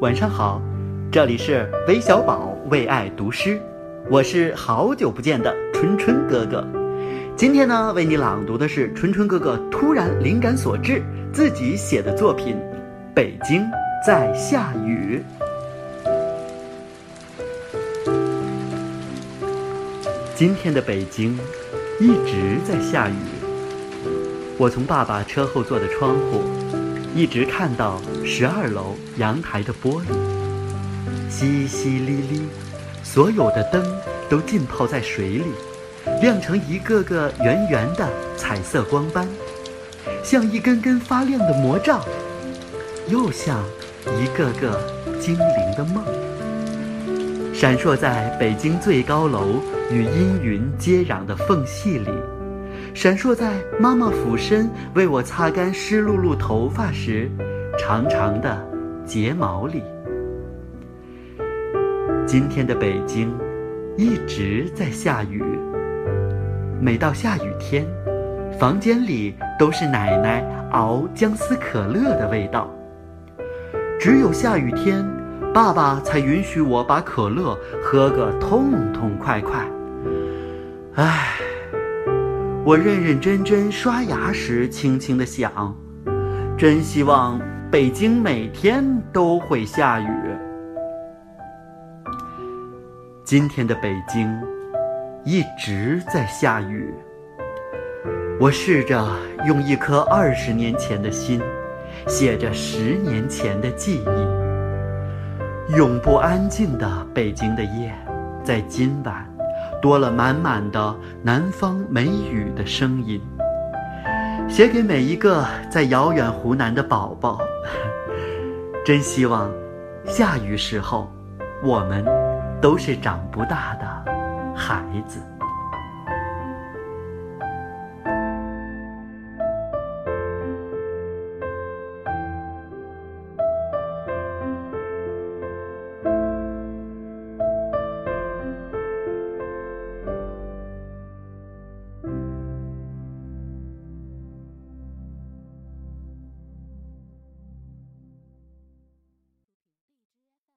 晚上好，这里是微小宝为爱读诗，我是好久不见的春春哥哥。今天呢，为你朗读的是春春哥哥突然灵感所致自己写的作品《北京在下雨》。今天的北京一直在下雨，我从爸爸车后座的窗户一直看到十二楼阳台的玻璃，淅淅沥沥，所有的灯都浸泡在水里，亮成一个个圆圆的彩色光斑，像一根根发亮的魔杖，又像一个个精灵的梦，闪烁在北京最高楼。与阴云接壤的缝隙里，闪烁在妈妈俯身为我擦干湿漉漉头发时，长长的睫毛里。今天的北京一直在下雨。每到下雨天，房间里都是奶奶熬姜丝可乐的味道。只有下雨天，爸爸才允许我把可乐喝个痛痛快快。唉，我认认真真刷牙时，轻轻的想，真希望北京每天都会下雨。今天的北京一直在下雨。我试着用一颗二十年前的心，写着十年前的记忆。永不安静的北京的夜，在今晚。多了满满的南方梅雨的声音，写给每一个在遥远湖南的宝宝。真希望下雨时候，我们都是长不大的孩子。